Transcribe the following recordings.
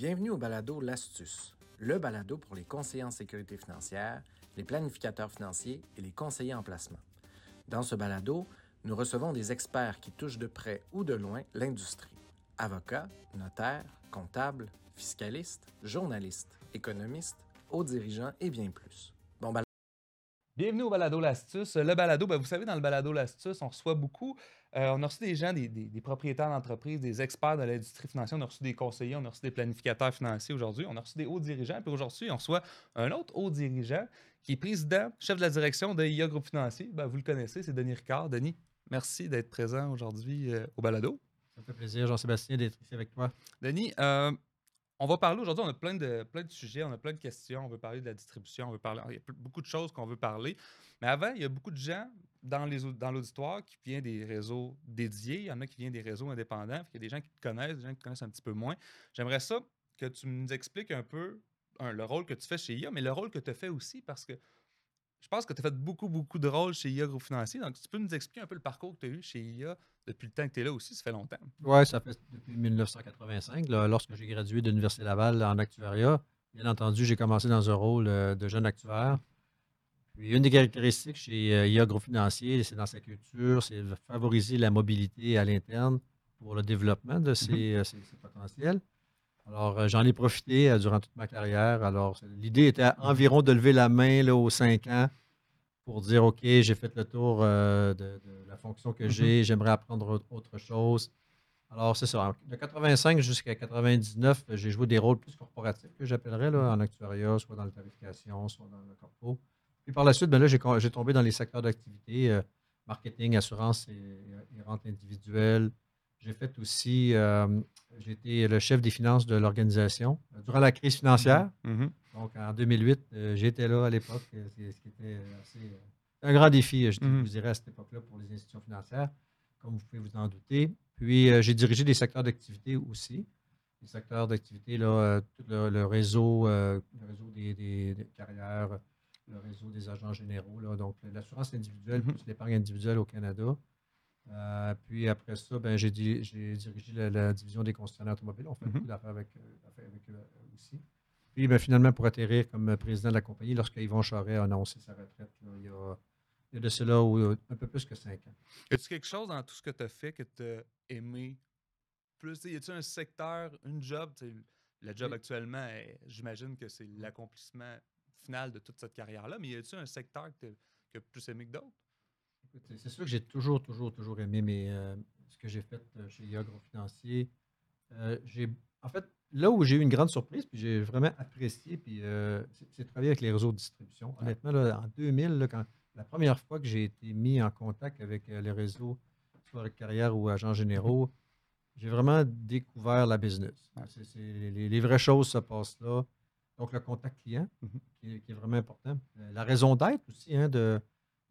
Bienvenue au balado L'Astuce, le balado pour les conseillers en sécurité financière, les planificateurs financiers et les conseillers en placement. Dans ce balado, nous recevons des experts qui touchent de près ou de loin l'industrie. Avocats, notaires, comptables, fiscalistes, journalistes, économistes, hauts dirigeants et bien plus. Bon balado. Bienvenue au Balado L'Astuce. Le balado, ben, vous savez, dans le Balado L'Astuce, on reçoit beaucoup. Euh, on a reçu des gens, des, des- des propriétaires d'entreprises, des experts de l'industrie financière, on a reçu des conseillers, on a reçu des planificateurs financiers aujourd'hui, on a reçu des hauts dirigeants, puis aujourd'hui, on reçoit un autre haut dirigeant qui est président, chef de la direction de IA Groupe Financier. Ben, vous le connaissez, c'est Denis Ricard. Denis, merci d'être présent aujourd'hui euh, au Balado. Ça me fait plaisir, Jean-Sébastien, d'être ici avec toi. Denis, euh, on va parler aujourd'hui, on a plein de, plein de sujets, on a plein de questions, on veut parler de la distribution, on veut parler, il y a beaucoup de choses qu'on veut parler. Mais avant, il y a beaucoup de gens dans, les, dans l'auditoire qui viennent des réseaux dédiés, il y en a qui viennent des réseaux indépendants, il y a des gens qui te connaissent, des gens qui te connaissent un petit peu moins. J'aimerais ça que tu nous expliques un peu le rôle que tu fais chez IA, mais le rôle que tu fais aussi parce que je pense que tu as fait beaucoup, beaucoup de rôles chez IA Groupe Financier. Donc, tu peux nous expliquer un peu le parcours que tu as eu chez IA depuis le temps que tu es là aussi, ça fait longtemps. Oui, ça fait depuis 1985, là, lorsque j'ai gradué de l'Université Laval en actuariat. Bien entendu, j'ai commencé dans un rôle euh, de jeune actuaire. Puis une des caractéristiques chez euh, IA Groupe Financier, c'est dans sa culture, c'est de favoriser la mobilité à l'interne pour le développement de ces, euh, ces- ces potentiels. Alors, euh, j'en ai profité euh, durant toute ma carrière. Alors, l'idée était environ de lever la main là, aux cinq ans pour dire OK, j'ai fait le tour euh, de, de la fonction que j'ai, j'aimerais apprendre autre- chose. Alors, c'est ça. De 85 jusqu'à 99, euh, j'ai joué des rôles plus corporatifs que j'appellerais en actuariat, soit dans la tarification, soit dans le corpo. Puis par la suite, ben là, j'ai tombé dans les secteurs d'activité, euh, marketing, assurance et, et rente individuelle. J'ai fait aussi, euh, j'ai été le chef des finances de l'organisation euh, durant la crise financière. Mhm. Donc, en 2008, euh, j'étais là à l'époque, euh, ce qui était assez, un grand défi, je vous dirais, à cette époque-là pour les institutions financières, comme vous pouvez vous en douter. Puis, euh, j'ai dirigé des secteurs d'activité aussi. Les secteurs d'activité, là, tout le, le réseau, le réseau des, des- des carrières, le réseau des agents généraux, là, donc l'assurance individuelle plus l'épargne individuelle au Canada. Euh, puis après ça, ben, j'ai di- j'ai dirigé la, la division des concessionnaires automobiles. On fait Mhm. beaucoup d'affaires avec, d'affaires avec eux euh, aussi. Puis ben, finalement, pour atterrir comme euh, président de la compagnie, lorsque Yvon Charret a annoncé sa retraite, là, il, y a, il y a de cela euh, un peu plus que cinq ans. Y a-tu quelque chose dans tout ce que tu as fait que tu as aimé plus? Y a-tu un secteur, une job? Le job Oui. actuellement, eh, j'imagine que c'est l'accomplissement final de toute cette carrière-là, mais y a-tu un secteur que tu as plus aimé que d'autres? C'est- sûr que j'ai toujours, toujours, toujours aimé mes, euh, ce que j'ai fait euh, chez IA Groupe Financier. Euh, en fait, là où j'ai eu une grande surprise, puis j'ai vraiment apprécié, puis euh, c'est, travailler avec les réseaux de distribution. Honnêtement, là, en 2000, là, quand, la première fois que j'ai été mis en contact avec euh, les réseaux, soit avec carrière ou agents généraux, j'ai vraiment découvert la business. Les, les vraies choses se passent là. Donc, le contact client, Mhm. qui, est, qui est vraiment important. La raison d'être aussi hein, de,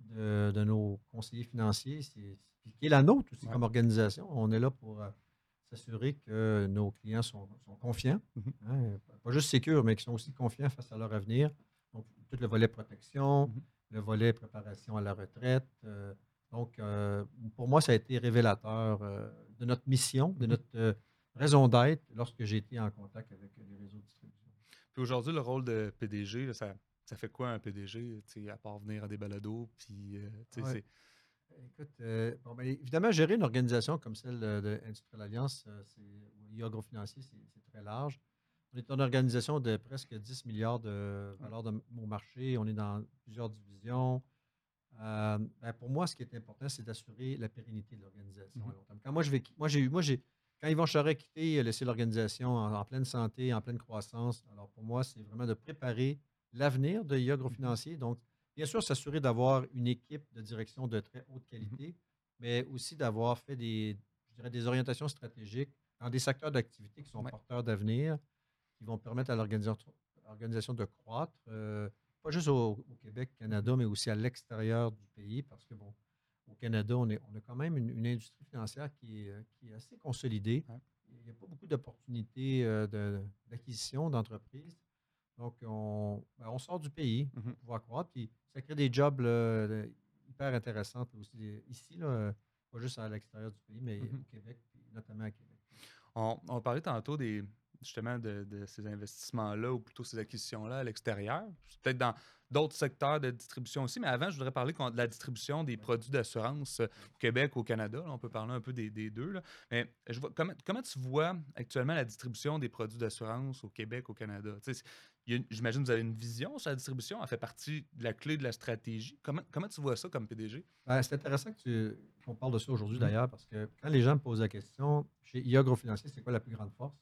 de, de nos conseillers financiers, qui est la nôtre aussi Ouais. comme organisation. On est là pour euh, s'assurer que nos clients sont, sont confiants, Mhm. hein, pas juste sécures, mais qui sont aussi confiants face à leur avenir. Donc, tout le volet protection, Mhm. le volet préparation à la retraite. euh, donc, euh, pour moi, ça a été révélateur euh, de notre mission, de Mhm. notre euh, raison d'être lorsque j'ai été en contact avec les réseaux de distribution. Puis aujourd'hui, le rôle de PDG, là, ça, ça fait quoi un PDG, à part venir à des balados? Puis, euh, Ouais. Écoute, euh, bon, ben, évidemment, gérer une organisation comme celle de Industrial Alliance, euh, c'est, ou IA Agrofinancier, c'est c'est très large. On est une organisation de presque 10 milliards de valeur de mon marché. On est dans plusieurs divisions. Euh, ben, pour moi, ce qui est important, c'est d'assurer la pérennité de l'organisation à long terme. Quand moi, je vais, moi, j'ai eu, moi, j'ai, quand Yvon Charest a quitté, laissé l'organisation en, en pleine santé, en pleine croissance. Alors, pour moi, c'est vraiment de préparer l'avenir de IA Agrofinancier. Donc, bien sûr, s'assurer d'avoir une équipe de direction de très haute qualité, mais aussi d'avoir fait des, je dirais, des orientations stratégiques dans des secteurs d'activité qui sont Ouais. porteurs d'avenir, qui vont permettre à l'organisation de croître, euh, pas juste au, au Québec, Canada, mais aussi à l'extérieur du pays, parce que, bon, au Canada, on, est, on a quand même une, une industrie financière qui est, euh, qui est assez consolidée. Ouais. Il n'y a pas beaucoup d'opportunités euh, de- d'acquisition d'entreprises. Donc, on, ben, on sort du pays pour Mhm. pouvoir croître. Puis, ça crée des jobs là, hyper intéressants aussi ici, là, euh, pas juste à l'extérieur du pays, mais Mhm. au Québec, puis notamment à Québec. On, on parlait tantôt des, justement de, de ces investissements-là ou plutôt ces acquisitions-là à l'extérieur. Peut-être dans d'autres secteurs de distribution aussi, mais avant, je voudrais parler de la distribution des produits d'assurance au Québec, au Canada. on peut parler un peu des, deux. Là. Mais je vois, comment, comment tu vois actuellement la distribution des produits d'assurance au Québec, au Canada? J'imagine que vous avez une vision sur la distribution. Elle fait partie de la clé de la stratégie. Comment, comment tu vois ça comme PDG? Ben, c'est intéressant qu'on parle de ça aujourd'hui mmh. d'ailleurs, parce que quand les gens me posent la question, chez IA Financier, c'est quoi la plus grande force?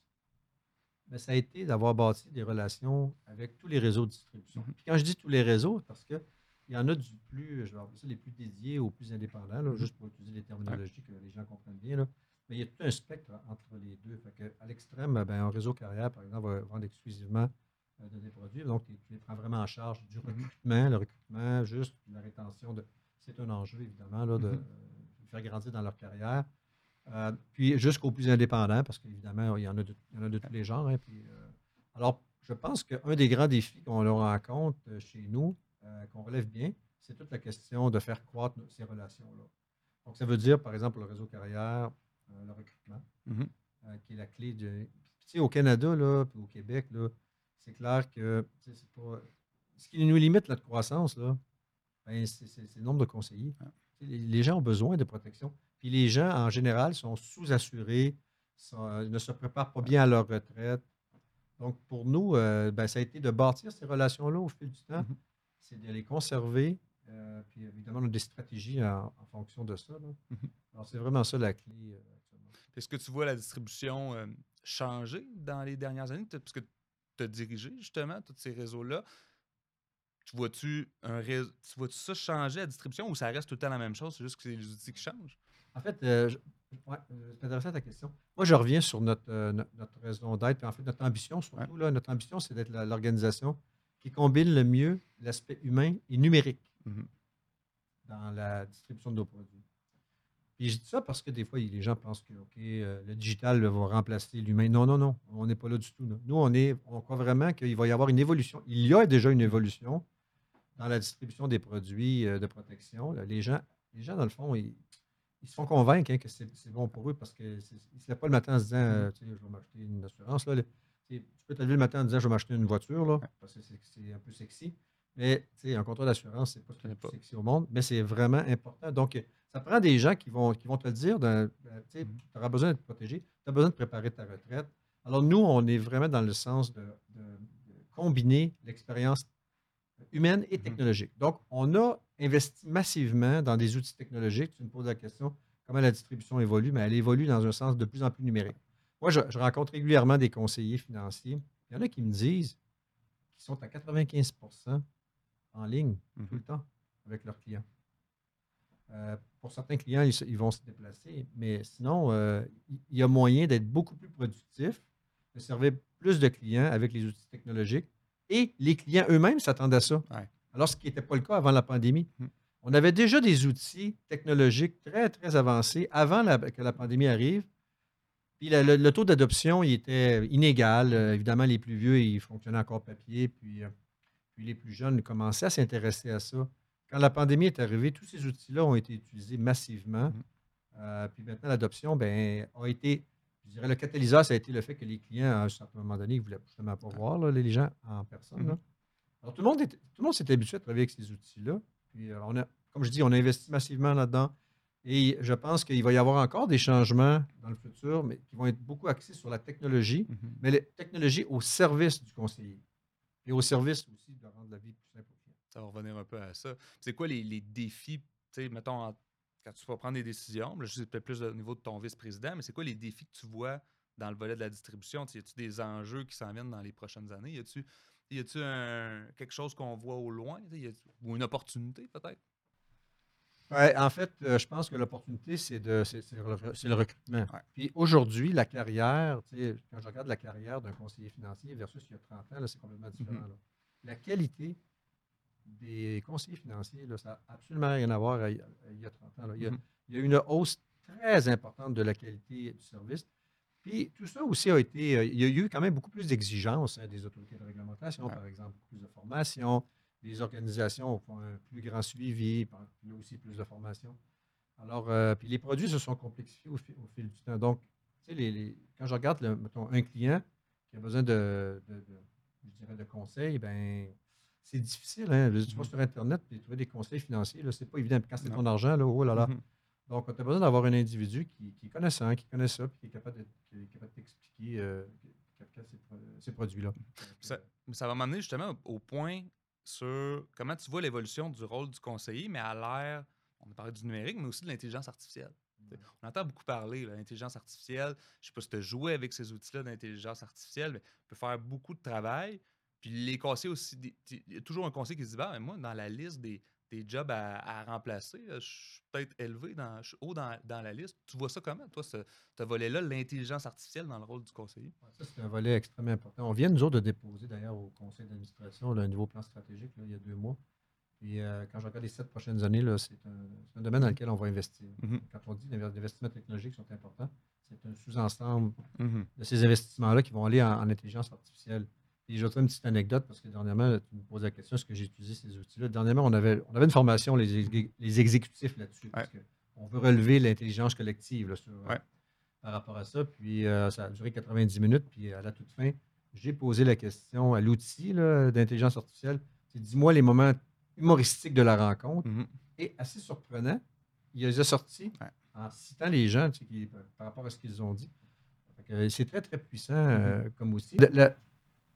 Mais ça a été d'avoir bâti des relations avec tous les réseaux de distribution. Mmh. Puis quand je dis tous les réseaux, parce qu'il y en a du plus, je vais appeler ça les plus dédiés aux plus indépendants, mmh. juste pour utiliser les terminologies que les gens comprennent bien. Mais il y a tout un spectre entre les deux. à l'extrême, ben, un réseau carrière, par exemple, va vendre exclusivement de des produits. Donc, tu, les prends vraiment en charge du mhm. recrutement, le recrutement, juste la rétention. de C'est un enjeu, évidemment, là, de, mhm. faire grandir dans leur carrière. Euh, puis jusqu'aux plus indépendants, parce qu'évidemment, il y en a de, il y en a de tous les genres. Hein, puis, euh, alors, je pense qu'un des grands défis qu'on rencontre chez nous, qu'on relève bien, c'est toute la question de faire croître ces relations-là. Donc, ça veut dire, par exemple, le réseau carrière, le recrutement, mhm. qui est la clé de. Tu sais, au Canada, là, puis au Québec, là, c'est clair que c'est pas. Ce qui nous limite notre croissance, là, ben, c'est le nombre de conseillers. Les, gens ont besoin de protection. Puis les gens, en général, sont sous-assurés, ne se préparent pas bien à leur retraite. Donc, pour nous, euh, ben, ça a été de bâtir ces relations-là au fil du temps. Mm-hmm. C'est de les conserver. Euh, puis évidemment, on a des stratégies en, fonction de ça. Mm-hmm. Alors, c'est vraiment ça la clé. Euh, Est-ce que tu vois la distribution changer dans les dernières années? Parce que te diriger, justement, tous ces réseaux-là. Tu vois-tu un tu vois ça changer la distribution ou ça reste tout le temps la même chose, c'est juste que c'est les outils qui changent? En fait, euh, ouais, euh, c'est intéressant ta question. Moi, je reviens sur notre, euh, notre, raison d'être, en fait, notre ambition surtout. Là, notre ambition, c'est d'être l'organisation qui combine le mieux l'aspect humain et numérique mmh dans la distribution de nos produits. Et je dis ça parce que des fois, les gens pensent que euh, le digital va remplacer l'humain. Non, non, non. On n'est pas là du tout. Nous, on, est, on croit vraiment qu'il va y avoir une évolution. Il y a déjà une évolution dans la distribution des produits euh, de protection. Les, gens, les gens, dans le fond, ils, se font convaincre hein, que c'est bon pour eux parce qu'ils ne se lèvent pas le matin en se disant euh, je vais m'acheter une assurance. Là. Tu peux te lever le matin en disant je vais m'acheter une voiture là, parce que c'est un peu sexy. Mais un contrat d'assurance, c'est pas est sexy au monde, mais c'est vraiment important. Donc, ça prend des gens qui vont, qui vont te le dire. Ben, tu mmh auras besoin d'être protégé, tu as besoin de préparer ta retraite. Alors, nous, on est vraiment dans le sens de, combiner l'expérience humaine et mmh technologique. Donc, on a investi massivement dans des outils technologiques. Tu me poses la question comment la distribution évolue, mais elle évolue dans un sens de plus en plus numérique. Moi, je, rencontre régulièrement des conseillers financiers. Il y en a qui me disent qu'ils sont à 95% en ligne tout mmh le temps avec leurs clients. Euh, pour certains clients, ils, vont se déplacer, mais sinon, euh, il y a moyen d'être beaucoup plus productif, de servir plus de clients avec les outils technologiques. Et les clients eux-mêmes s'attendent à ça. Alors, ce qui n'était pas le cas avant la pandémie. Mmh. On avait déjà des outils technologiques très, très avancés avant que la pandémie arrive. Puis le, taux d'adoption, il était inégal. Euh, évidemment, les plus vieux, ils fonctionnaient encore papier. Puis, puis les plus jeunes commençaient à s'intéresser à ça. Quand la pandémie est arrivée, tous ces outils-là ont été utilisés massivement. Mmh. Euh, puis maintenant, l'adoption ben, a été, je dirais, le catalyseur, ça a été le fait que les clients, à un certain moment donné, ne voulaient justement pas voir les gens en personne. Mmh. Alors, tout le monde, tout le monde s'est habitué à travailler avec ces outils-là. Puis, euh, on a, comme je dis, on a investi massivement là-dedans. Et je pense qu'il va y avoir encore des changements dans le futur, mais qui vont être beaucoup axés sur la technologie, mmh mais la technologie au service du conseiller et au service aussi de rendre la vie plus simple ça va revenir un peu à ça. C'est quoi les, les défis, mettons, quand tu vas prendre des décisions, je sais peut-être plus au niveau de ton vice-président, mais c'est quoi les défis que tu vois dans le volet de la distribution? Y a-tu des enjeux qui s'en viennent dans les prochaines années? Y a-tu y a-tu quelque chose qu'on voit au loin? ou une opportunité peut-être? Ouais, en fait, euh, je pense que l'opportunité, c'est, de, c'est, le, recrutement. Puis aujourd'hui, la carrière, quand je regarde la carrière d'un conseiller financier versus il y a 30 ans, c'est complètement différent. Mm-hmm. La qualité des conseillers financiers, là, ça n'a absolument rien à voir il y a 30 ans. Il, y a, une hausse très importante de la qualité du service. Puis tout ça aussi a été. Euh, il y a eu quand même beaucoup plus d'exigences hein, des autorités de réglementation, par exemple, plus de formation. Les organisations font un plus grand suivi, il y a aussi plus de formation. Alors, euh, puis les produits se sont complexifiés au, fil, du temps. Donc, tu sais, les, quand je regarde, mettons, un client qui qui a besoin de, de, de- je dirais de conseils, ben c'est difficile. Hein? Tu vas Mhm. sur Internet et trouver des conseils financiers, là, c'est pas évident. Quand c'est ton argent, là, oh là là. Mhm. Donc, tu as besoin d'avoir un individu qui, qui est connaissant, qui connaît ça, puis qui est capable de, qui est capable de t'expliquer euh, ces, ces produits-là. Ça, ça va m'amener justement au, point sur comment tu vois l'évolution du rôle du conseiller, mais à l'ère, on a parlé du numérique, mais aussi de l'intelligence artificielle. T'sais, On entend beaucoup parler de l'intelligence artificielle. Je ne sais pas si tu as joué avec ces outils-là d'intelligence artificielle, mais peut faire beaucoup de travail. Puis les conseillers aussi, il y a toujours un conseiller qui se dit bah, moi, dans la liste des, des jobs à, à remplacer, je suis peut-être élevé, dans, je suis haut dans, dans la liste. Tu vois ça comment, toi, ce, ce volet-là, l'intelligence artificielle dans le rôle du conseiller? Ouais, Ça, c'est un volet extrêmement important. On vient, nous autres, de déposer d'ailleurs au conseil d'administration un nouveau plan stratégique là, il y a deux mois. Puis euh, quand je regarde les sept prochaines années, c'est un, domaine dans lequel on va investir. Mhm. Quand on dit que les investissements technologiques sont importants, c'est un sous-ensemble Mhm. de ces investissements-là qui vont aller en, en intelligence artificielle. Et j'ajouterai une petite anecdote parce que dernièrement, tu me poses la question est-ce que j'ai utilisé ces outils-là? Dernièrement, on avait, on avait une formation, les, ex- les exécutifs là-dessus. Parce qu'on veut relever l'intelligence collective là, sur, euh, Ouais. par rapport à ça. Puis euh, ça a duré 90 minutes. Puis à la toute fin, j'ai posé la question à l'outil là, d'intelligence artificielle. C'est dis-moi les moments humoristiques de la rencontre. Mhm. Et assez surprenant, il les a sortis Ouais. en citant les gens tu sais, qui- par rapport à ce qu'ils ont dit. Que, C'est très, très puissant euh, comme outil.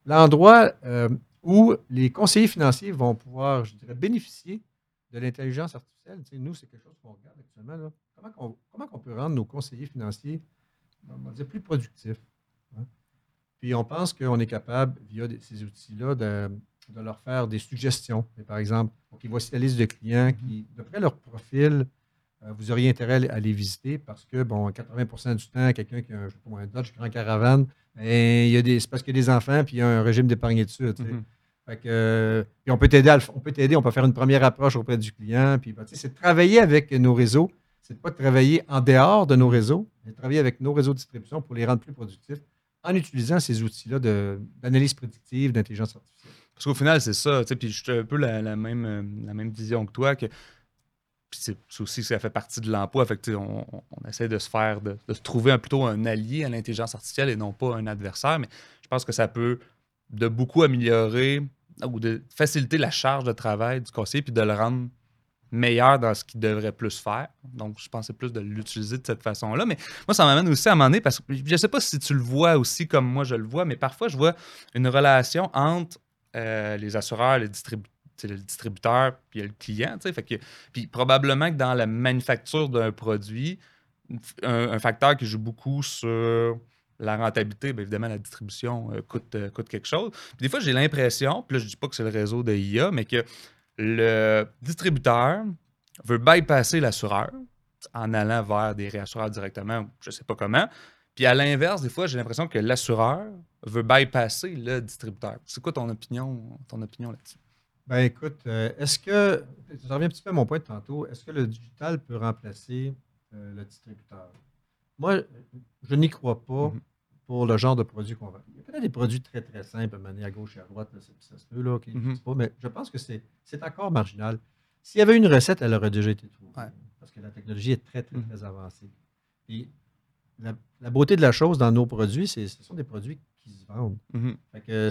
L'endroit euh, où les conseillers financiers vont pouvoir, je dirais, bénéficier de l'intelligence artificielle, nous, c'est quelque chose qu'on regarde actuellement. Comment, qu'on peut rendre nos conseillers financiers on plus productifs? hein? Puis on pense qu'on est capable, via ces outils-là, de, leur faire des suggestions. Par exemple, voici la liste de clients qui, d'après leur profil, euh, vous auriez intérêt à les- visiter parce que, bon, 80% du temps, quelqu'un qui a un, je sais pas un Dodge Grand Caravane, ben, il y a des, c'est parce qu'il y a des enfants puis il y a un régime d'épargne dessus. Mhm. Fait que, euh, puis on peut t'aider, on peut t'aider, on peut faire une première approche auprès du client. Puis, ben, tu sais, c'est de travailler avec nos réseaux. C'est de pas de travailler en dehors de nos réseaux, mais de travailler avec nos réseaux de distribution pour les rendre plus productifs en utilisant ces outils-là de- d'analyse prédictive, d'intelligence artificielle. Parce qu'au final, c'est ça. tu sais, Puis j'ai un peu la, la même, euh, la même vision que toi. Que, c'est aussi ça fait partie de l'emploi. Fait que, on, on- essaie de se faire, de, de se trouver un, plutôt un allié à l'intelligence artificielle et non pas un adversaire. Mais je pense que ça peut de beaucoup améliorer ou de faciliter la charge de travail du conseiller puis de le rendre meilleur dans ce qu'il devrait plus faire. Donc, je pensais plus de l'utiliser de cette façon-là. Mais moi, ça m'amène aussi à donné, parce que je ne sais pas si tu le vois aussi comme moi je le vois, mais parfois, je vois une relation entre euh, les assureurs, les, distribu- tu sais, le distributeur, puis le client. Fait que, puis probablement que dans la manufacture d'un produit, un, un facteur qui joue beaucoup sur la rentabilité, bien évidemment, la distribution euh, coûte, euh, coûte quelque chose. Puis des fois, j'ai l'impression, puis là, je dis pas que c'est le réseau de IA, mais que le distributeur veut bypasser l'assureur en allant vers des réassureurs directement, je sais pas comment. Puis à l'inverse, des fois, j'ai l'impression que l'assureur veut bypasser le distributeur. C'est quoi ton opinion, ton opinion là-dessus? Ben écoute, euh, est-ce que, je reviens un petit peu à mon point de tantôt, est-ce que le digital peut remplacer euh, le distributeur? Moi, je n'y crois pas Mhm. pour le genre de produit qu'on vend. Il y a peut-être des produits très, très simples, menés à gauche et à droite, là, ça se peut, là, qui Mhm. n'existent pas, mais je pense que c'est encore marginal. S'il y avait une recette, elle aurait déjà été trouvée. Ouais. Parce que la technologie est très, très, Mhm. très avancée. Puis la, la beauté de la chose dans nos produits, c'est ce sont des produits qui se vendent. Fait que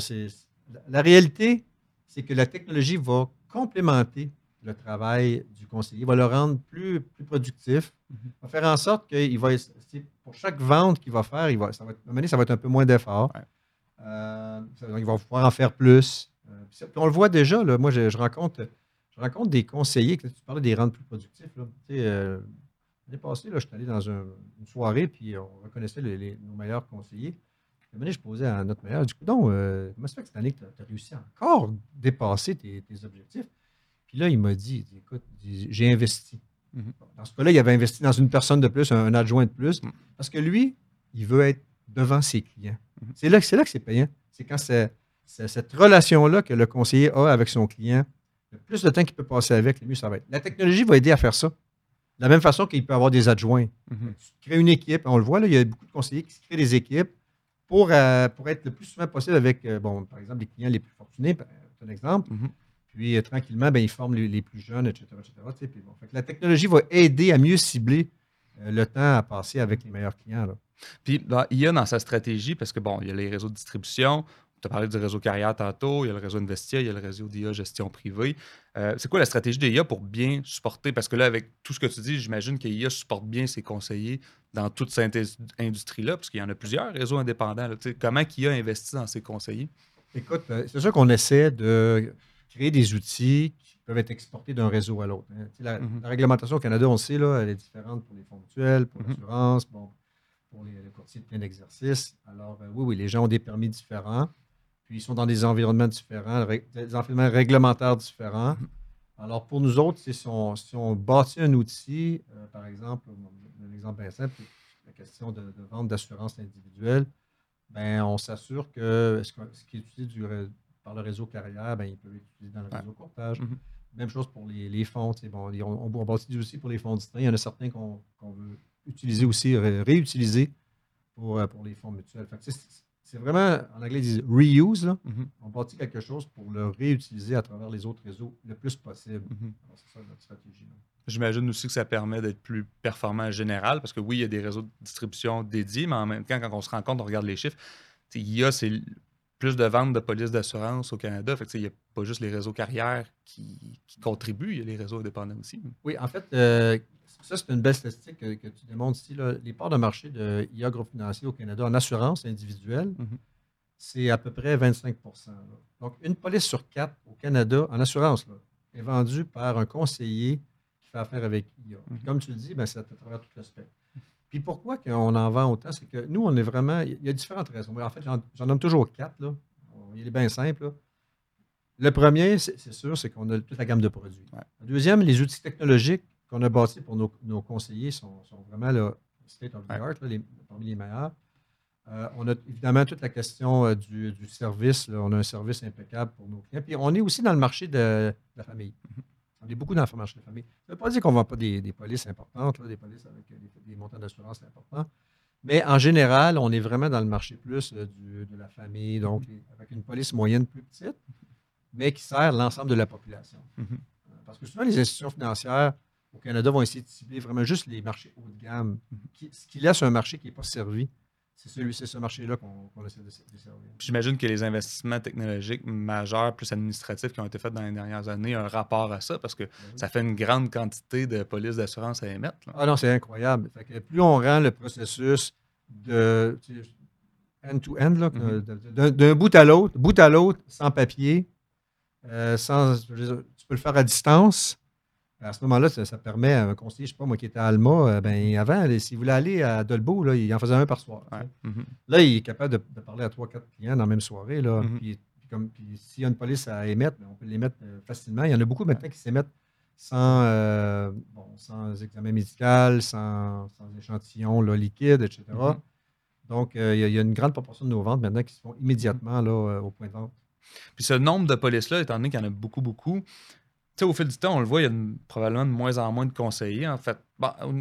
la réalité, c'est que la technologie va complémenter le travail du conseiller, va le rendre plus, plus productif, Mhm. va faire en sorte qu'il va, pour chaque vente qu'il va faire, il va, ça va être, ça va être un peu moins d'effort. Ouais. Euh, donc, il va pouvoir en faire plus. Euh, on le voit déjà, là, moi, je, je rencontre, je rencontre des conseillers, tu parlais des rendre plus productifs. Là. Tu sais, euh, L'année passée, là, je suis allé dans un- une soirée, puis on reconnaissait les- les- nos meilleurs conseillers. Je posais à notre meilleur, du coup, donc, euh, comment ça fait que cette année, tu as, réussi à encore dépasser tes, tes objectifs? Puis là, il m'a dit, écoute, j'ai investi. Mhm. Dans ce cas-là, il avait investi dans une personne de plus, un, un adjoint de plus, Mhm. parce que lui, il veut être devant ses clients. Mhm. C'est là, que- c'est là que c'est payant. C'est quand c'est, cette relation-là que le conseiller a avec son client. Le plus de temps qu'il peut passer avec, le mieux ça va être. La technologie va aider à faire ça. De la même façon qu'il peut avoir des adjoints. Mhm. Tu crées une équipe, on le voit, là, il y a beaucoup de conseillers qui se créent des équipes pour, euh, pour être le plus souvent possible avec, euh, bon, par exemple, les clients les plus fortunés, par- c'est un exemple. Mhm. Puis euh, tranquillement, ben, ils forment les, les plus jeunes, etc. etc., puis bon, fait que la technologie va aider à mieux cibler euh, le temps à passer avec les meilleurs clients. Là. Puis il y a dans sa stratégie, parce que bon, il y a les réseaux de distribution, tu as parlé du réseau carrière tantôt, il y a le réseau Investia, il y a le réseau d'IA gestion privée. Euh, c'est quoi la stratégie d'IA pour bien supporter? Parce que là, avec tout ce que tu dis, j'imagine qu'IA supporte bien ses conseillers dans toute cette industrie-là, parce qu'il y en a plusieurs réseaux indépendants. Là. Comment IA investit dans ses conseillers? Écoute, euh, c'est sûr qu'on essaie de créer des outils qui peuvent être exportés d'un réseau à l'autre. Hein. Mm-hmm. La, réglementation au Canada, on sait, là, elle est différente pour les fonds mutuels, pour mm-hmm. l'assurance, bon, pour les, courtiers de plein d'exercice. Alors, euh, oui, oui, les gens ont des permis différents, puis ils sont dans des environnements différents, des environnements réglementaires différents. Mm-hmm. Alors, pour nous autres, si on, si on bâtit un outil, euh, par exemple, un exemple bien simple, la question de, vente d'assurance individuelle, ben, on s'assure que ce, qui est utilisé par le réseau carrière, ben, il peut être utilisé dans le réseau courtage. Même chose pour les, les fonds. Bon, on, on, bâtit aussi pour les fonds distincts. Il y en a certains qu'on veut utiliser aussi, réutiliser pour, euh, pour les fonds mutuels. C'est vraiment, en anglais, ils disent reuse. Là. Mm-hmm. On bâtit quelque chose pour le réutiliser à travers les autres réseaux le plus possible. Mm-hmm. C'est ça notre stratégie. J'imagine aussi que ça permet d'être plus performant en général, parce que oui, il y a des réseaux de distribution dédiés, mais en même temps, quand on se rend compte, on regarde les chiffres, il y a c'est plus de ventes de polices d'assurance au Canada. Fait il n'y a pas juste les réseaux carrières qui, contribuent, il y a les réseaux indépendants aussi. Oui, en fait, euh, ça, c'est une belle statistique que, tu démontres ici. Les parts de marché de IA Groupe Financier au Canada en assurance individuelle, mhm. c'est à peu près 25% Donc, une police sur quatre au Canada en assurance est vendue par un conseiller qui fait affaire avec IA. Mhm. Comme tu le dis, ben, c'est à travers tout l'aspect. Puis pourquoi on en vend autant? C'est que nous, on est vraiment. Il y a différentes raisons. En fait, j'en nomme toujours quatre. Là. Il est bien simple. Le premier, c'est sûr, c'est qu'on a toute la gamme de produits. Le deuxième, les outils technologiques qu'on a bâtis pour nos, conseillers sont, vraiment le state of the art, parmi les meilleurs. Euh, on a évidemment toute la question euh, du, service. On a un service impeccable pour nos clients. Puis on est aussi dans le marché de, la famille. Mm-hmm. On est beaucoup dans le marché de la famille. Ça ne veut pas dire qu'on ne vend pas des, polices importantes, des polices avec des, montants d'assurance importants. Mais en général, on est vraiment dans le marché plus euh, de la famille, donc avec une police moyenne plus petite, mais qui sert l'ensemble de la population. Mm-hmm. Parce que souvent, les institutions financières au Canada vont essayer de cibler vraiment juste les marchés haut de gamme, ce qui laisse un marché qui n'est pas servi. C'est celui, c'est ce marché-là qu'on essaie de, servir. J'imagine que les investissements technologiques majeurs plus administratifs qui ont été faits dans les dernières années ont un rapport à ça parce que ben ça fait une grande quantité de polices d'assurance à émettre. Ah non, c'est incroyable. plus on rend le processus de end-to-end, mm-hmm. d'un bout à l'autre, bout à l'autre, sans papier, euh, sans, tu peux le faire à distance, à ce moment-là, ça, permet à un conseiller, je ne sais pas, moi qui était à Alma, euh, ben, avant, s'il voulait aller à Dolbeau, là, il en faisait un par soir. Mm-hmm. Là, il est capable de, parler à trois, quatre clients dans la même soirée. Là, mm-hmm. puis, s'il y a une police à émettre, ben, on peut l'émettre euh, facilement. Il y en a beaucoup maintenant qui s'émettent sans, euh, sans examen médical, sans, sans échantillon là, liquide, etc. Mm-hmm. Donc, il y, a une grande proportion de nos ventes maintenant qui se font immédiatement là, au point de vente. Puis ce nombre de polices-là, étant donné qu'il y en a beaucoup, beaucoup, au fil du temps, on le voit, il y a probablement de moins en moins de conseillers. En fait,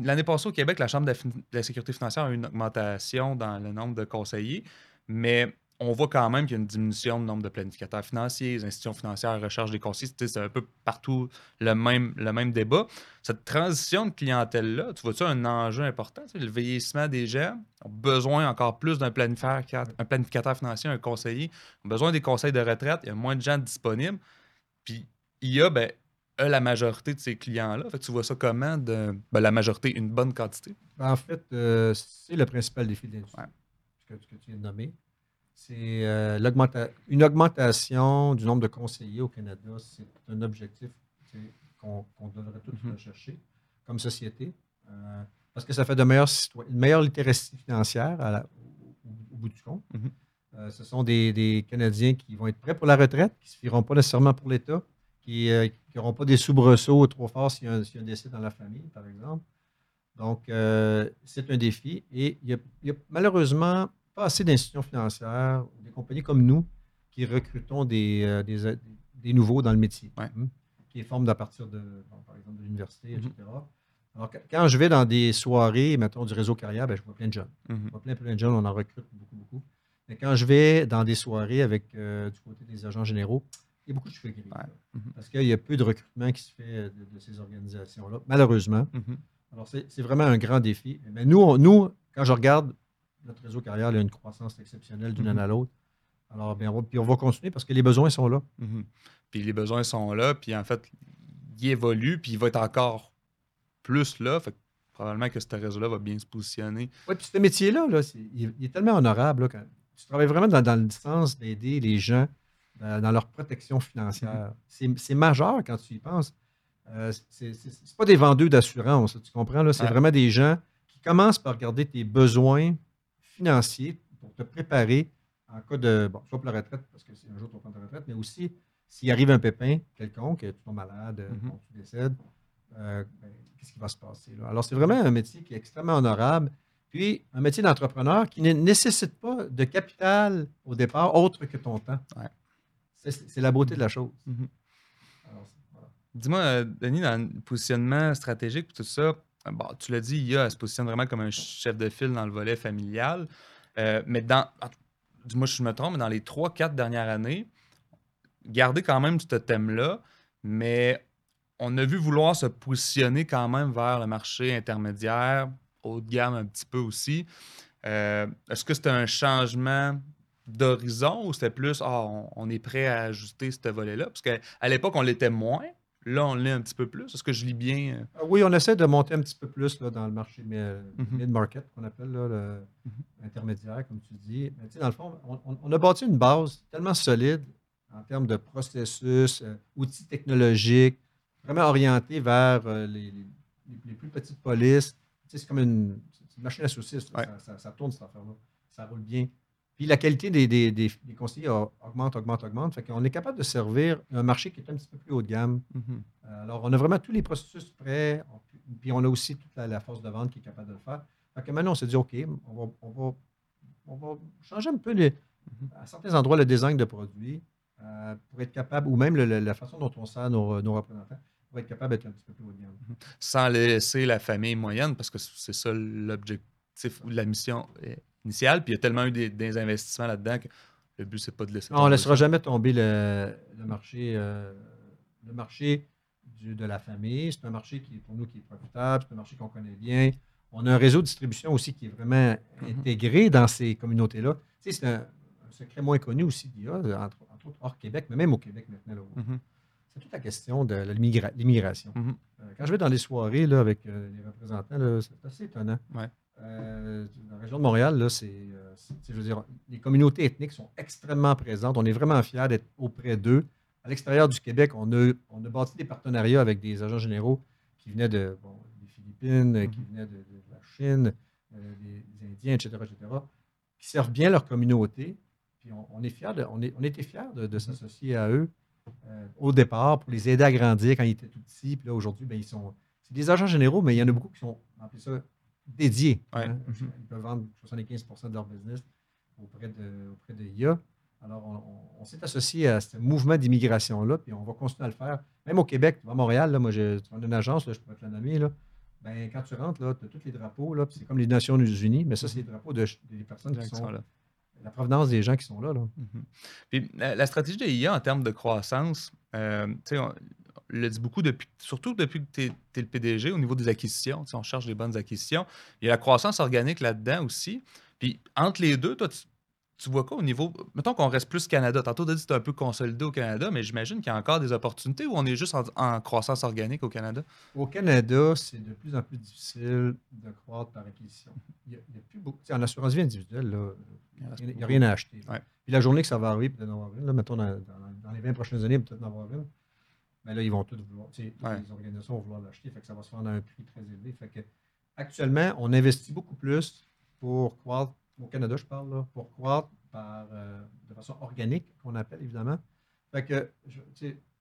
l'année passée au Québec, la Chambre de la, sécurité financière a eu une augmentation dans le nombre de conseillers, mais on voit quand même qu'il y a une diminution du nombre de planificateurs financiers, les institutions financières recherchent des conseillers. C'est un peu partout le même, le même débat. Cette transition de clientèle-là, tu vois-tu un enjeu important? Le vieillissement des gens ont besoin encore plus d'un planificateur, planificateur financier, un conseiller, ont besoin des conseils de retraite, il y a moins de gens disponibles. Puis il y a, ben, la majorité de ces clients-là? tu vois ça comment, de, ben, la majorité, une bonne quantité? En fait, euh, c'est le principal défi de l'industrie que, tu viens de nommer. C'est euh, une augmentation du nombre de conseillers au Canada. C'est un objectif qu'on devrait tous mm-hmm. rechercher comme société. Euh, parce que ça fait de meilleurs une meilleure littératie financière au, bout du compte. Mm-hmm. ce sont des, des, Canadiens qui vont être prêts pour la retraite, qui ne se fieront pas nécessairement pour l'État, qui n'auront pas des soubresauts trop forts s'il y, a un décès dans la famille, par exemple. Donc, euh, c'est un défi. Et il n'y a, malheureusement pas assez d'institutions financières, des compagnies comme nous, qui recrutons des, euh, euh, des, nouveaux dans le métier, hein, qui forment à partir de, par exemple, de l'université, etc. Mm-hmm. Alors, quand je vais dans des soirées, mettons, du réseau carrière, ben, je vois plein de jeunes. Mm-hmm. Je vois plein, plein de jeunes, on en recrute beaucoup, beaucoup. Mais quand je vais dans des soirées avec, du côté des agents généraux, il y a beaucoup de cheveux gris. Mhm. Parce qu'il y a peu de recrutement qui se fait de, ces organisations-là, malheureusement. Mhm. Alors, c'est vraiment un grand défi. Mais nous, on- nous quand je regarde notre réseau carrière, il a une croissance exceptionnelle d'une Mhm. année à l'autre. Alors, bien, on puis on va continuer parce que les besoins sont là. Puis les besoins sont là, puis en fait, il évolue, puis il va être encore plus là. Fait que probablement que ce réseau-là va bien se positionner. Oui, puis ce métier-là, là, il, il est tellement honorable. là, quand tu travailles vraiment dans, dans le sens d'aider les gens euh, dans leur protection financière. C'est c'est majeur quand tu y penses. Euh, c'est c'est pas des vendeurs d'assurance, tu comprends? là, C'est Ouais. vraiment des gens qui commencent par regarder tes besoins financiers pour te préparer en cas de, bon, soit pour la retraite, parce que c'est un jour tu vas prendre ta retraite, mais aussi s'il arrive un pépin quelconque, tu tombes malade, Mhm. tu décèdes, euh, ben, qu'est-ce qui va se passer? Là? Alors, c'est vraiment un métier qui est extrêmement honorable. Puis, un métier d'entrepreneur qui ne nécessite pas de capital au départ autre que ton temps. Ouais. C'est c'est la beauté de la chose. Mhm. C'est- voilà. Dis-moi, euh, Denis, dans le positionnement stratégique, tout ça, euh, bon, tu l'as dit, IA elle se positionne vraiment comme un chef de file dans le volet familial. Euh, mais dans, dis-moi si je me trompe, mais dans les trois, quatre dernières années, garder quand même ce thème-là, mais on a vu vouloir se positionner quand même vers le marché intermédiaire, haut de gamme un petit peu aussi. Euh, Est-ce que c'était un changement d'horizon ou c'était plus ah, on, on est prêt à ajuster ce volet-là? Parce qu'à à l'époque, on l'était moins. Là, on l'est un petit peu plus. Est-ce que je lis bien? euh? Ah Oui, on essaie de monter un petit peu plus là, dans le marché mi- mid-market, qu'on appelle là, le Mhm. intermédiaire, comme tu dis. Mais tu sais, dans le fond, on, a bâti une base tellement solide en termes de processus, euh, outils technologiques, vraiment orientés vers euh, les, les- les plus petites polices. Tu sais, c'est comme une, machine à saucisses. là. Ouais. Ça, ça- ça tourne, cette affaire-là. Ça roule bien. Puis la qualité des, des- des- des conseillers augmente, augmente, augmente. Fait qu'on est capable de servir un marché qui est un petit peu plus haut de gamme. Euh, Alors, on a vraiment tous les processus prêts, on- puis on a aussi toute la, la force de vente qui est capable de le faire. Fait que maintenant, on s'est dit, OK, on va, on va- on va changer un peu, les- Mhm. à certains endroits, le design de produits euh, pour être capable, ou même le- le- la façon dont on sert nos, nos représentants, pour être capable d'être un petit peu plus haut de gamme. Sans laisser la famille moyenne, parce que c'est ça l'objectif ou la mission euh, initiale. Puis il y a tellement eu des, des investissements là-dedans que le but, c'est pas de laisser. Non, on ne laissera jamais tomber le, le marché, euh, le marché du- de la famille. C'est un marché qui, pour nous, qui est profitable. C'est un marché qu'on connaît bien. On a un réseau de distribution aussi qui est vraiment Mhm. intégré dans ces communautés-là. Tu sais, c'est un, un secret moins connu aussi d'IA, entre, entre autres hors Québec, mais même au Québec maintenant. là. Mhm. C'est toute la question de l'immigra- l'immigration. Mhm. Euh, quand je vais dans les soirées là, avec euh, les représentants, c'est assez étonnant. Ouais. Euh, dans la région de Montréal, là, c'est, euh, c'est- je veux dire, les communautés ethniques sont extrêmement présentes. On est vraiment fiers d'être auprès d'eux. À l'extérieur du Québec, on a, on a bâti des partenariats avec des agents généraux qui venaient de, bon, des Philippines, euh, qui Mhm. venaient de, de la Chine, euh, des, des Indiens, etc., etc., qui servent bien leur communauté. Puis on, on est fiers de- on, est, on était fiers de, de s'associer à eux euh, au départ pour les aider à grandir quand ils étaient tout petits. Puis là, aujourd'hui, ben, ils sont. C'est des agents généraux, mais il y en a beaucoup qui sont, on ça, dédiés. Ouais. hein? Mhm. Ils peuvent vendre 75% de leur business auprès de, auprès de IA. Alors, on, on- on s'est associé à ce mouvement d'immigration-là, puis on va continuer à le faire. Même au Québec, à Montréal, là, moi, vois, une agence, là, je pourrais te la nommer, là. Ben, quand tu rentres, tu as tous les drapeaux, là, puis c'est comme les Nations Unies, mais ça, c'est les drapeaux de, des personnes qui sont, là. la provenance des gens qui sont là. là. Mhm. Puis la, la stratégie de IA en termes de croissance, euh, tu sais, on, on le dit beaucoup depuis, surtout depuis que tu es, le PDG au niveau des acquisitions. tu On cherche les bonnes acquisitions. Il y a la croissance organique là-dedans aussi. Puis entre les deux, toi, tu, tu vois quoi au niveau. Mettons qu'on reste plus Canada. Tantôt, tu as dit que c'est un peu consolidé au Canada, mais j'imagine qu'il y a encore des opportunités ou on est juste en, en croissance organique au Canada? Au Canada, c'est de plus en plus difficile de croître par acquisition. Il y a, plus beaucoup. tu En assurance vie individuelle, là, il n'y a, rien à acheter. Ouais. Puis la journée que ça va arriver, peut-être en avoir une, là, mettons dans, dans- dans les 20 prochaines années, peut-être en avoir une. Mais là, ils vont tous vouloir. toutes Ouais. les organisations vont vouloir l'acheter, fait que ça va se vendre à un prix très élevé. Fait que, actuellement, on investit beaucoup plus pour croître, au Canada, je parle, là, pour croître par, euh, de façon organique, qu'on appelle évidemment. Fait que,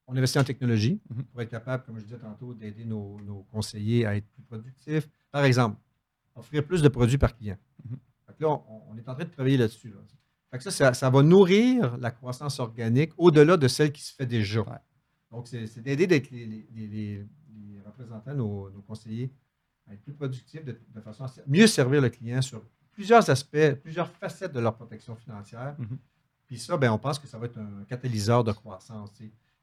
on investit en technologie Mhm. pour être capable, comme je disais tantôt, d'aider nos, nos conseillers à être plus productifs. Par exemple, offrir plus de produits par client. Mhm. Fait que là, on, on est en train de travailler là-dessus. là. Fait que ça, ça, ça va nourrir la croissance organique au-delà de celle qui se fait déjà. Ouais. Donc, c'est d'aider d'être les, les- les- les- les représentants, nos, nos conseillers, à être plus productifs de, de façon à mieux servir le client sur plusieurs aspects, plusieurs facettes de leur protection financière. Mhm. Puis ça, ben, on pense que ça va être un catalyseur de croissance.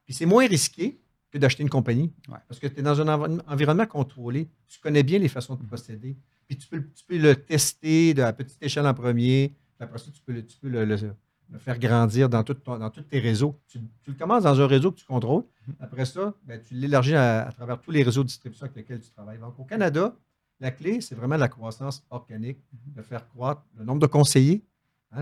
Puis c'est moins risqué que d'acheter une compagnie. Ouais. Parce que tu es dans un env- environnement contrôlé. Tu connais bien les façons de procéder. Puis tu peux, tu peux le tester de- à petite échelle en premier. Puis après ça, tu peux le, tu peux le- le- le faire grandir dans, tout ton- dans tous tes réseaux. Tu, tu le commences dans un réseau que tu contrôles. Après ça, ben, tu l'élargis à, à travers tous les réseaux de distribution avec lesquels tu travailles. Donc, au Canada, la clé, c'est vraiment la croissance organique, de faire croître le nombre de conseillers. Hein,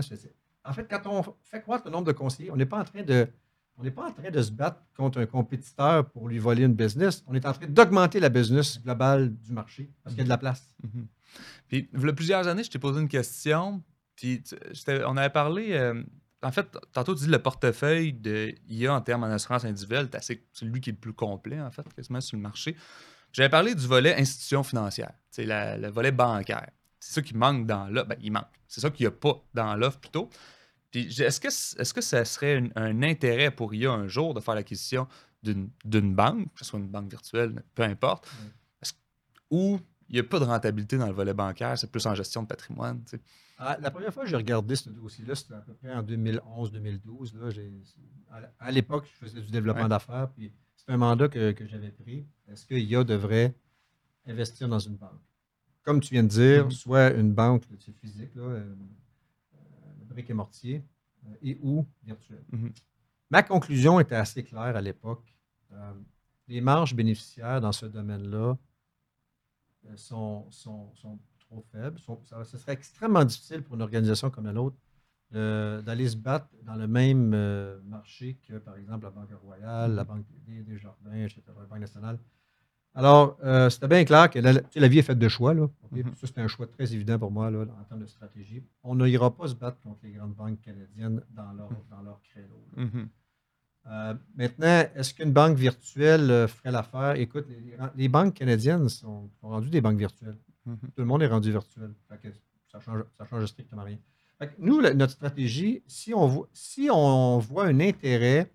en fait, quand on fait croître le nombre de conseillers, on n'est pas en train de. On n'est pas en train de se battre contre un compétiteur pour lui voler une business. On est en train d'augmenter la business globale du marché parce qu'il y a de la place. Mhm. Puis, il y a plusieurs années, je t'ai posé une question. Puis, on avait parlé. euh, en fait, tantôt, tu dis le portefeuille de IA en termes d'assurance individuelle, c'est assez- c'est lui qui est le plus complet, en fait, quasiment sur le marché. J'avais parlé du volet institution financière, c'est le volet bancaire. C'est ça qui manque dans l'offre. Ben, il manque. C'est ça qu'il n'y a pas dans l'offre plutôt. Puis, est-ce que, est-ce que ça serait un, un intérêt pour IA un jour de faire l'acquisition d'une d'une banque, que ce soit une banque virtuelle, peu importe? Est-ce- ou il n'y a pas de rentabilité dans le volet bancaire, c'est plus en gestion de patrimoine. tu sais? Ah, la première fois que j'ai regardé ce dossier-là, c'était à peu près en 2011-2012. là. J'ai- À, l'époque, je faisais du développement Ouais. d'affaires, puis c'est un mandat que, que j'avais pris. Est-ce que IA devrait investir dans une banque? Comme tu viens de dire, Mhm. soit une banque physique, là, euh, euh, brique et mortier, euh, et ou virtuelle. Mhm. Ma conclusion était assez claire à l'époque. Les marges bénéficiaires dans ce domaine-là sont, sont, sont trop faibles. Ce serait extrêmement difficile pour une organisation comme la nôtre de- d'aller se battre dans le même euh, marché que, par exemple, la Banque Royale, la Banque des, des Jardins, etc., la Banque nationale. Alors, euh, c'était bien clair que la, tu sais, la vie est faite de choix. Là? Mhm. Puis Ça, c'était un choix très évident pour moi là, en termes de stratégie. On n'ira pas se battre contre les grandes banques canadiennes dans leur, dans leur créneau. Mhm. Euh, maintenant, est-ce qu'une banque virtuelle euh, ferait l'affaire? Écoute, les, les- les banques canadiennes sont, sont rendues des banques virtuelles. Mhm. Tout le monde est rendu virtuel. Fait que ça change, ça change strictement rien. Fait que nous, la- notre stratégie, si on, voit, si on voit un intérêt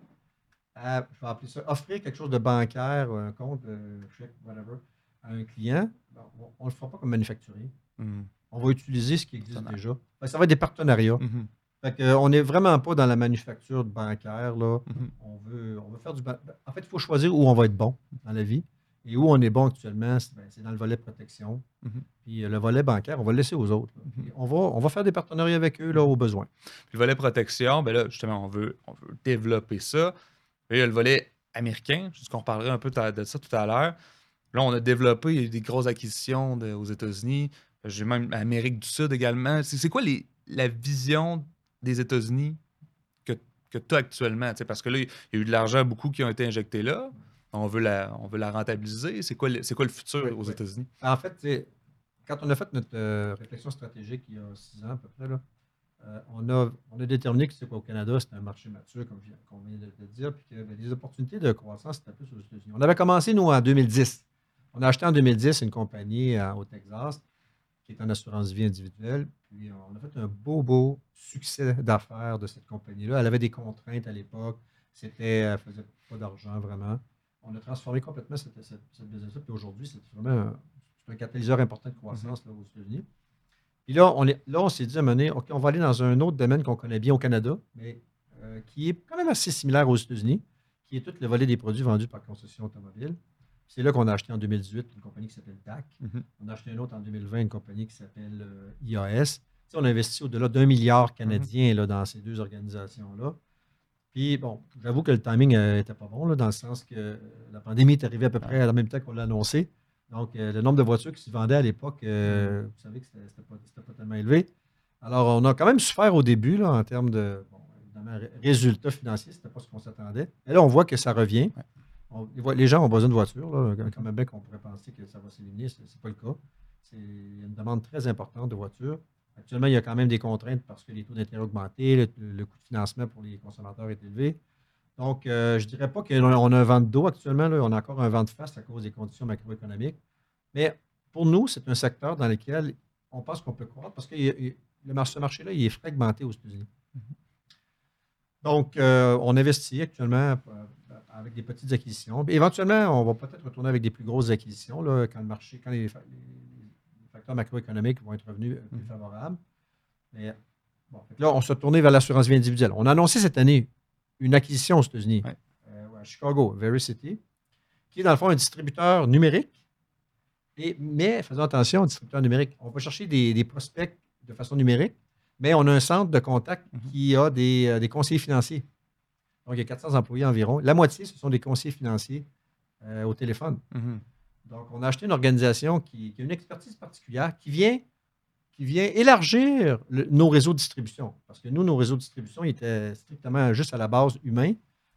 à, je vais appeler ça, offrir quelque chose de bancaire, un compte, un chèque, whatever, à un client, ben, on ne le fera pas comme manufacturier. Mhm. On va utiliser ce qui existe déjà. Fait que ça va être des partenariats. Mhm. Fait que, euh, on n'est vraiment pas dans la manufacture bancaire. Là. On, veut, on veut faire du. En fait, il faut choisir où on va être bon dans la vie. Et où on est bon actuellement, c'est ben, dans le volet protection. Mhm. Puis euh, le volet bancaire, on va le laisser aux autres. Mhm. On, va, on va faire des partenariats avec eux là, au besoin. Puis le volet protection, ben là, justement, on veut, on veut développer ça. Puis il y a le volet américain, qu'on reparlera un peu de ça tout à l'heure. Là, on a développé il y a eu des grosses acquisitions de- aux États-Unis. J'ai même l'Amérique du Sud également. C'est quoi les, la vision des États-Unis que, que tu as actuellement? Parce que là, il y a eu de l'argent beaucoup qui ont été injectés là. On veut la, on veut la rentabiliser. C'est quoi, le- c'est quoi le futur Oui, aux oui. États-Unis? En fait, quand on a fait notre euh, réflexion stratégique il y a six ans à peu près, là, euh, on, a, on a déterminé que c'est qu'au Canada, c'était un marché mature, comme viens- qu'on vient de le dire, puis que ben, les opportunités de croissance, c'était plus aux États-Unis. On avait commencé, nous, en 2010. On a acheté en 2010 une compagnie euh, au Texas qui est en assurance vie individuelle. Puis on a fait un beau, beau succès d'affaires de cette compagnie-là. Elle avait des contraintes à l'époque. C'était, elle faisait pas d'argent vraiment. On a transformé complètement cette, cette, cette business-là. Puis aujourd'hui, c'est vraiment un, catalyseur important de croissance là, aux États-Unis. Puis là, on, est, là, on s'est dit à un moment donné, OK, on va aller dans un autre domaine qu'on connaît bien au Canada, mais euh, qui est quand même assez similaire aux États-Unis, qui est tout le volet des produits vendus par concession automobile. C'est là qu'on a acheté en 2018 une compagnie qui s'appelle DAC. Mhm. On a acheté une autre en 2020, une compagnie qui s'appelle euh, IAS. Tu sais, on a investi au-delà d'un milliard canadien là, dans ces deux organisations-là. Puis, bon, j'avoue que le timing n'était pas bon, là, dans le sens que euh, la pandémie est arrivée à peu près à la même temps qu'on l'a annoncé. Donc, euh, le nombre de voitures qui se vendaient à l'époque, euh, vous savez que c'était n'était pas, tellement élevé. Alors, on a quand même souffert au début, là, en termes de, bon, résultats financiers, c'était pas ce qu'on s'attendait. Mais là, on voit que ça revient. On- les gens ont besoin de voitures, là, quand même bien qu'on pourrait penser que ça va s'éliminer, ce n'est pas le cas. C'est il y a une demande très importante de voitures. Actuellement, il y a quand même des contraintes parce que les taux d'intérêt ont augmenté, le, le coût de financement pour les consommateurs est élevé. Donc, euh, je ne dirais pas qu'on a, un vent de dos actuellement, là, on a encore un vent de face à cause des conditions macroéconomiques. Mais pour nous, c'est un secteur dans lequel on pense qu'on peut croître parce que le ce marché-là, il est fragmenté aux États-Unis. Donc, euh, on investit actuellement euh, avec des petites acquisitions. Éventuellement, on va peut-être retourner avec des plus grosses acquisitions là, quand le marché, quand les facteurs macroéconomiques vont être revenus euh, plus Mhm. favorables. Mais bon, là, on s'est tourné vers l'assurance vie individuelle. On a annoncé cette année une acquisition aux États-Unis, Ouais. euh, à Chicago, Vericity. qui est dans le fond un distributeur numérique. Et, mais faisons attention, distributeur numérique. On va chercher des, des prospects de façon numérique, mais on a un centre de contact Mhm. qui a des, euh, des conseillers financiers. Donc, il y a 400 employés environ. La moitié, ce sont des conseillers financiers euh, au téléphone. Mhm. Donc, on a acheté une organisation qui, qui a une expertise particulière, qui vient, qui vient élargir le- nos réseaux de distribution. Parce que nous, nos réseaux de distribution ils étaient strictement juste à la base humain.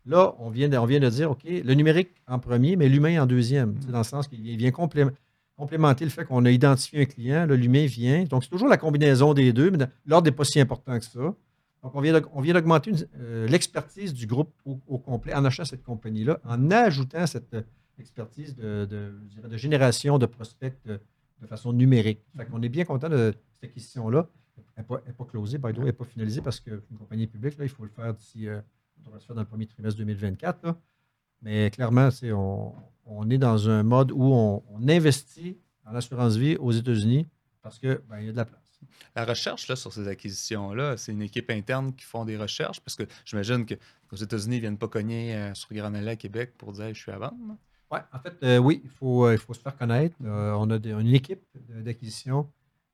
Là, on vient de, on vient de dire, OK, le numérique en premier, mais l'humain en deuxième. Sais, Dans le sens qu'il vient- complé- complémenter le fait qu'on a identifié un client, l'humain vient. Donc, c'est toujours la combinaison des deux, mais l'ordre n'est pas si important que ça. Donc, on vient d'augmenter euh, l'expertise du groupe au, au complet en achetant cette compagnie-là, en ajoutant cette expertise de, de- génération de prospects de, de façon numérique. Fait qu'on est bien content de cette acquisition-là. Elle n'est pas, closée, by the way, elle n'est pas finalisée parce qu'une compagnie publique, là, il faut le faire d'ici, euh, on devrait se faire dans le premier trimestre 2024. là. Mais clairement, on, on est dans un mode où on, on investit en assurance vie aux États-Unis parce qu'il ben, y a de la place. La recherche là, sur ces acquisitions-là, c'est une équipe interne qui font des recherches parce que j'imagine qu'aux États-Unis, ils ne viennent pas cogner euh, sur à Québec pour dire je suis à vendre. Oui, en fait, euh, oui, il faut, euh, il faut se faire connaître. Euh, on a des- une équipe d'acquisition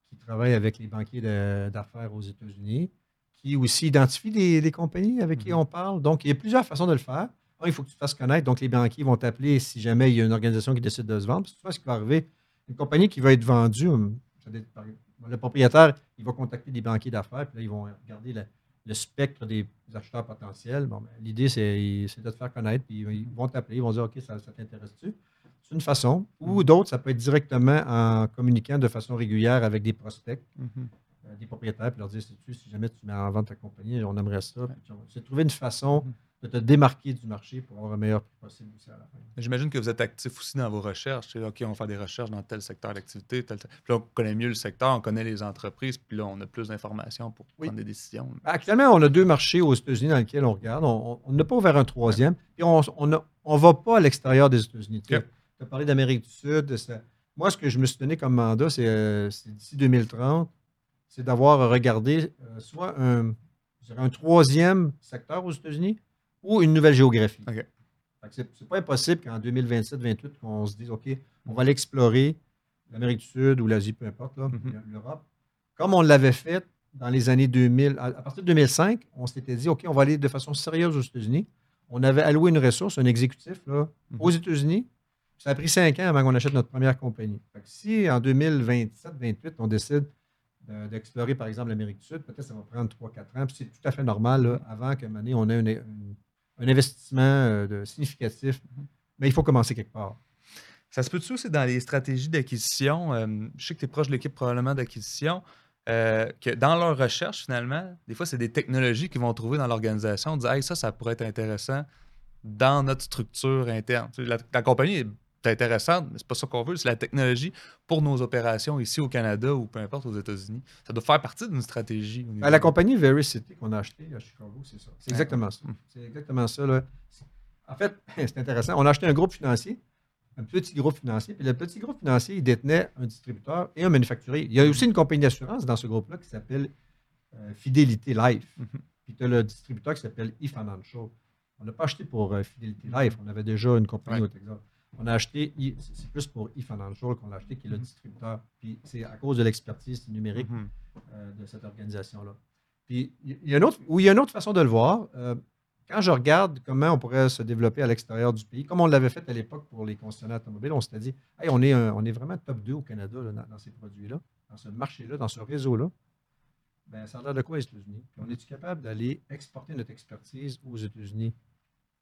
qui travaille avec les banquiers d'affaires aux États-Unis, qui aussi identifie des compagnies avec qui Mhm. on parle. Donc, il y a plusieurs façons de le faire. Un, il faut que tu te fasses connaître. Donc, les banquiers vont t'appeler si jamais il y a une organisation qui décide de se vendre. Vois ce qui va arriver. Une compagnie qui va être vendue, hum, le propriétaire, il va contacter des banquiers d'affaires, puis là, ils vont regarder le, le spectre des acheteurs potentiels. Bon, ben, L'idée, c'est c'est de te faire connaître, puis ils vont t'appeler, ils vont dire OK, ça, ça t'intéresse-tu? C'est une façon. Ou d'autres, ça peut être directement en communiquant de façon régulière avec des prospects, euh, des propriétaires, puis leur dire si jamais tu mets en vente ta compagnie, on aimerait ça. Puis C'est trouver une façon Mhm. De te démarquer du marché pour avoir un meilleur prix possible aussi à la fin. J'imagine que vous êtes actif aussi dans vos recherches. OK, on va faire des recherches dans tel secteur d'activité. Tel, Puis là, on connaît mieux le secteur, on connaît les entreprises, puis là, on a plus d'informations pour Oui. prendre des décisions. Actuellement, on a deux marchés aux États-Unis dans lesquels on regarde. On n'a pas ouvert un troisième. Puis on ne va pas à l'extérieur des États-Unis. Tu as parlé d'Amérique du Sud. ça- Moi, ce que je me suis donné comme mandat, c'est euh, d'ici 2030, c'est d'avoir regardé euh, soit un, un troisième secteur aux États-Unis ou une nouvelle géographie. Ok. Fait que C'est pas impossible qu'en 2027-28, qu'on se dise, OK, on va aller explorer l'Amérique du Sud ou l'Asie, peu importe, Mhm. l'Europe. Comme on l'avait fait dans les années 2000, à, à partir de 2005, on s'était dit, OK, on va aller de façon sérieuse aux États-Unis. On avait alloué une ressource, un exécutif, là, Mhm. aux États-Unis. Ça a pris cinq ans avant qu'on achète notre première compagnie. Fait que si en 2027-28, on décide de- d'explorer, par exemple, l'Amérique du Sud, peut-être ça va prendre 3-4 ans. Puis c'est tout à fait normal, là, avant qu'à un moment donné, on ait un, un- un investissement euh, significatif. Mais il faut commencer quelque part. Ça se peut-tu aussi dans les stratégies d'acquisition? euh, je sais que tu es proche de l'équipe probablement d'acquisition. euh, que dans leur recherche, finalement, des fois, c'est des technologies qu'ils vont trouver dans l'organisation. Dire, hey, ça, ça pourrait être intéressant dans notre structure interne. La, la compagnie est intéressante, mais c'est pas ça qu'on veut. C'est la technologie pour nos opérations ici au Canada ou peu importe aux États-Unis. Ça doit faire partie d'une stratégie. niveau Ben, la compagnie Vericity qu'on a achetée à Chicago, c'est ça. C'est exactement ça. C'est exactement ça. là. En fait, c'est intéressant. On a acheté un groupe financier, un petit groupe financier, puis le petit groupe financier, il détenait un distributeur et un manufacturier. Il y a aussi une compagnie d'assurance dans ce groupe-là qui s'appelle euh, Fidelity Life. Mhm. Puis tu as le distributeur qui s'appelle eFinancial. On n'a pas acheté pour euh, Fidelity Life. On avait déjà une compagnie Ouais. au Texas. On a acheté, c'est plus pour eFinancial qu'on l'a acheté, qui est le Mhm. distributeur. Puis c'est à cause de l'expertise numérique Mhm. euh, de cette organisation-là. Puis, il y a une autre, ou il y a une autre façon de le voir. Euh, quand je regarde comment on pourrait se développer à l'extérieur du pays, comme on l'avait fait à l'époque pour les concessionnaires automobiles, on s'était dit, hey, on, est un- on est vraiment top 2 au Canada là, dans, dans ces produits-là, dans ce marché-là, dans ce réseau-là. Ben, ça a l'air de quoi aux États-Unis? Puis on est-tu capable d'aller exporter notre expertise aux États-Unis?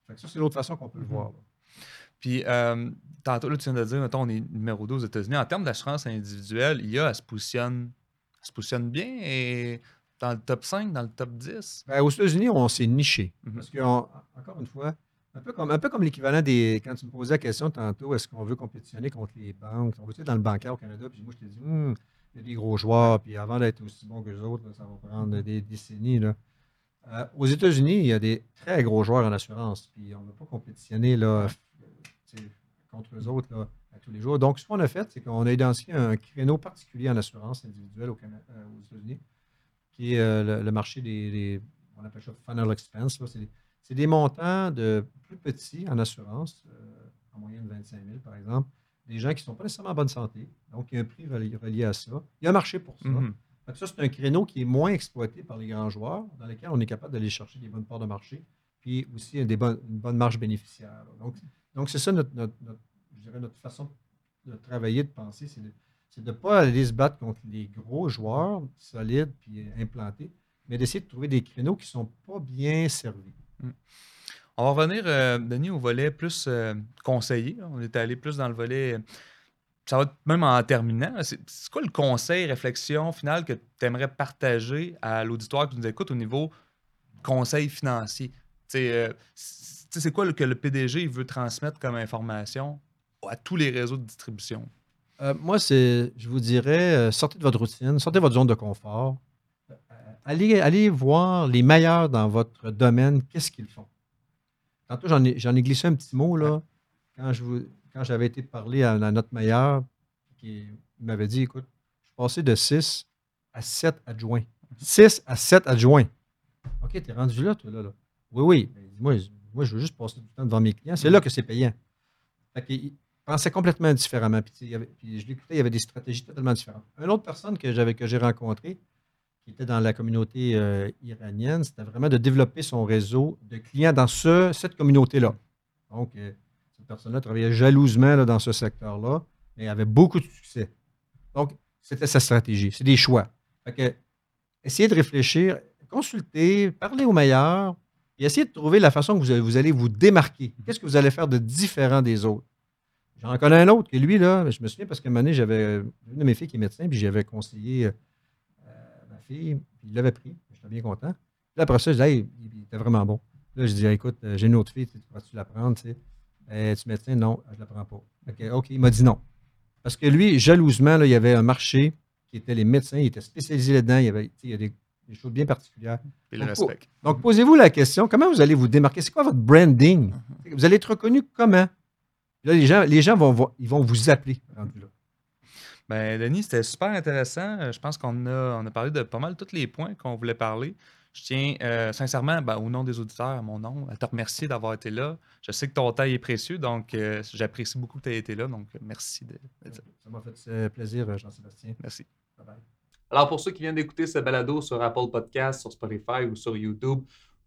Fait que ça, c'est l'autre façon qu'on peut le Mhm. voir. là. Puis, euh, tantôt, là, tu viens de dire, mettons, on est numéro 2 aux États-Unis. En termes d'assurance individuelle, IA, elle se positionne, elle se positionne bien et dans le top 5, dans le top 10. Ben, aux États-Unis, on s'est niché. Mhm. Parce que, on- encore une fois, un peu comme, un peu comme l'équivalent des. Quand tu me posais la question tantôt, est-ce qu'on veut compétitionner contre les banques? On veut être dans le bancaire au Canada, puis moi, je t'ai dit, Hum, il y a des gros joueurs, puis avant d'être aussi bon que les autres, là, ça va prendre des décennies. là. Euh, aux États-Unis, il y a des très gros joueurs en assurance, puis on ne veut pas compétitionner là, contre eux autres là, à tous les jours. Donc, ce qu'on a fait, c'est qu'on a identifié un créneau particulier en assurance individuelle au euh, aux États-Unis, qui est euh, le, le marché des, des- on appelle ça final expense. C'est des- montants de plus petits en assurance, euh, en moyenne 25 000 par exemple, des gens qui ne sont pas nécessairement en bonne santé. Donc, il y a un prix relié, à ça. Il y a un marché pour ça. Mhm. ça, c'est un créneau qui est moins exploité par les grands joueurs, dans lequel on est capable d'aller chercher des bonnes parts de marché, puis aussi des bonnes, une bonne marge bénéficiaire. Donc, donc c'est ça notre, je dirais notre façon de travailler, de penser, c'est de ne pas aller se battre contre les gros joueurs solides puis implantés, mais d'essayer de trouver des créneaux qui ne sont pas bien servis. Mm. On va revenir, euh, Denis, au volet plus euh, conseiller. On est allé plus dans le volet. Ça va être même en terminant. C'est quoi le conseil, réflexion finale que tu aimerais partager à l'auditoire qui nous écoute au niveau conseil financier? Euh, c'est quoi que le PDG veut transmettre comme information à tous les réseaux de distribution? moi, c'est, je vous dirais, sortez de votre routine, sortez de votre zone de confort. allez, allez voir les meilleurs dans votre domaine, qu'est-ce qu'ils font? Tantôt, j'en ai, ai, glissé un petit mot, là. Quand, je quand j'avais été parler à, notre meilleur, qui m'avait dit écoute, je suis passé de 6 à 7 adjoints. 6 à 7 adjoints. OK, t'es rendu là, toi, là. là. Oui, oui. Moi, moi, je veux juste passer du temps devant mes clients. C'est là que c'est payant. Fait il pensait complètement différemment. Puis, puis je l'écoutais, il y avait des stratégies totalement différentes. Une autre personne que, j'avais, que j'ai rencontrée, qui était dans la communauté euh, iranienne, c'était vraiment de développer son réseau de clients dans ce, cette communauté-là. Donc, euh, cette personne-là travaillait jalousement dans ce secteur-là, mais avait beaucoup de succès. Donc, c'était sa stratégie. C'est des choix. Fait que, essayez de réfléchir, consulter, parler aux meilleurs, et essayez de trouver la façon que vous allez vous, démarquer. Qu'est-ce que vous allez faire de différent des autres? J'en connais un autre qui, lui, là, je me souviens parce qu'à un moment donné, j'avais une de mes filles qui est médecin, puis j'avais conseillé euh, puis il l'avait pris. J'étais bien content. Puis après ça, je disais, il était vraiment bon. Là, je dis, écoute, euh, j'ai une autre fille, tu vas-tu la prendre? Tu sais? Eh, tu médecin? Non, je ne la prends pas. OK, il m'a dit non. Parce que lui, jalousement, là, il y avait un marché qui était les médecins, il était spécialisé là-dedans, il y avait il y a des, choses bien particulières. Et le respect. Donc, posez-vous la question, comment vous allez vous démarquer? C'est quoi votre branding? Mm-hmm. Vous allez être reconnu comment? Là, les gens, les gens vont, ils vont vous appeler rendu là. Ben, Denis, c'était super intéressant. Je pense qu'on a, on a parlé de pas mal tous les points qu'on voulait parler. Je tiens euh, sincèrement, ben, au nom des auditeurs, à mon nom, à te remercier d'avoir été là. Je sais que ton temps est précieux, donc euh, j'apprécie beaucoup que tu aies été là. Donc, merci de, Ça m'a fait plaisir, Jean-Sébastien. Merci. Bye bye. Alors, pour ceux qui viennent d'écouter ce balado sur Apple Podcast, sur Spotify ou sur YouTube,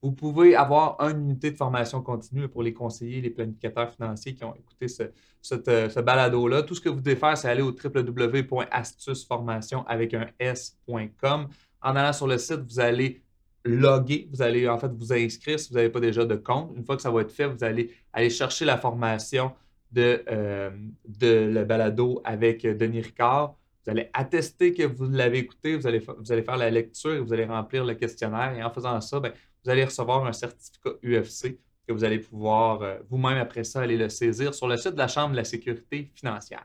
vous pouvez avoir une unité de formation continue pour les conseillers, les planificateurs financiers qui ont écouté ce, euh, balado-là. Tout ce que vous devez faire, c'est aller au www.astuceformation avec un S.com. En allant sur le site, vous allez loguer, vous allez en fait vous inscrire si vous n'avez pas déjà de compte. Une fois que ça va être fait, vous allez aller chercher la formation de, euh, le balado avec Denis Ricard. Vous allez attester que vous l'avez écouté, vous allez, vous allez faire la lecture et vous allez remplir le questionnaire. Et en faisant ça, ben, vous allez recevoir un certificat UFC que vous allez pouvoir euh, vous-même après ça aller le saisir sur le site de la Chambre de la sécurité financière.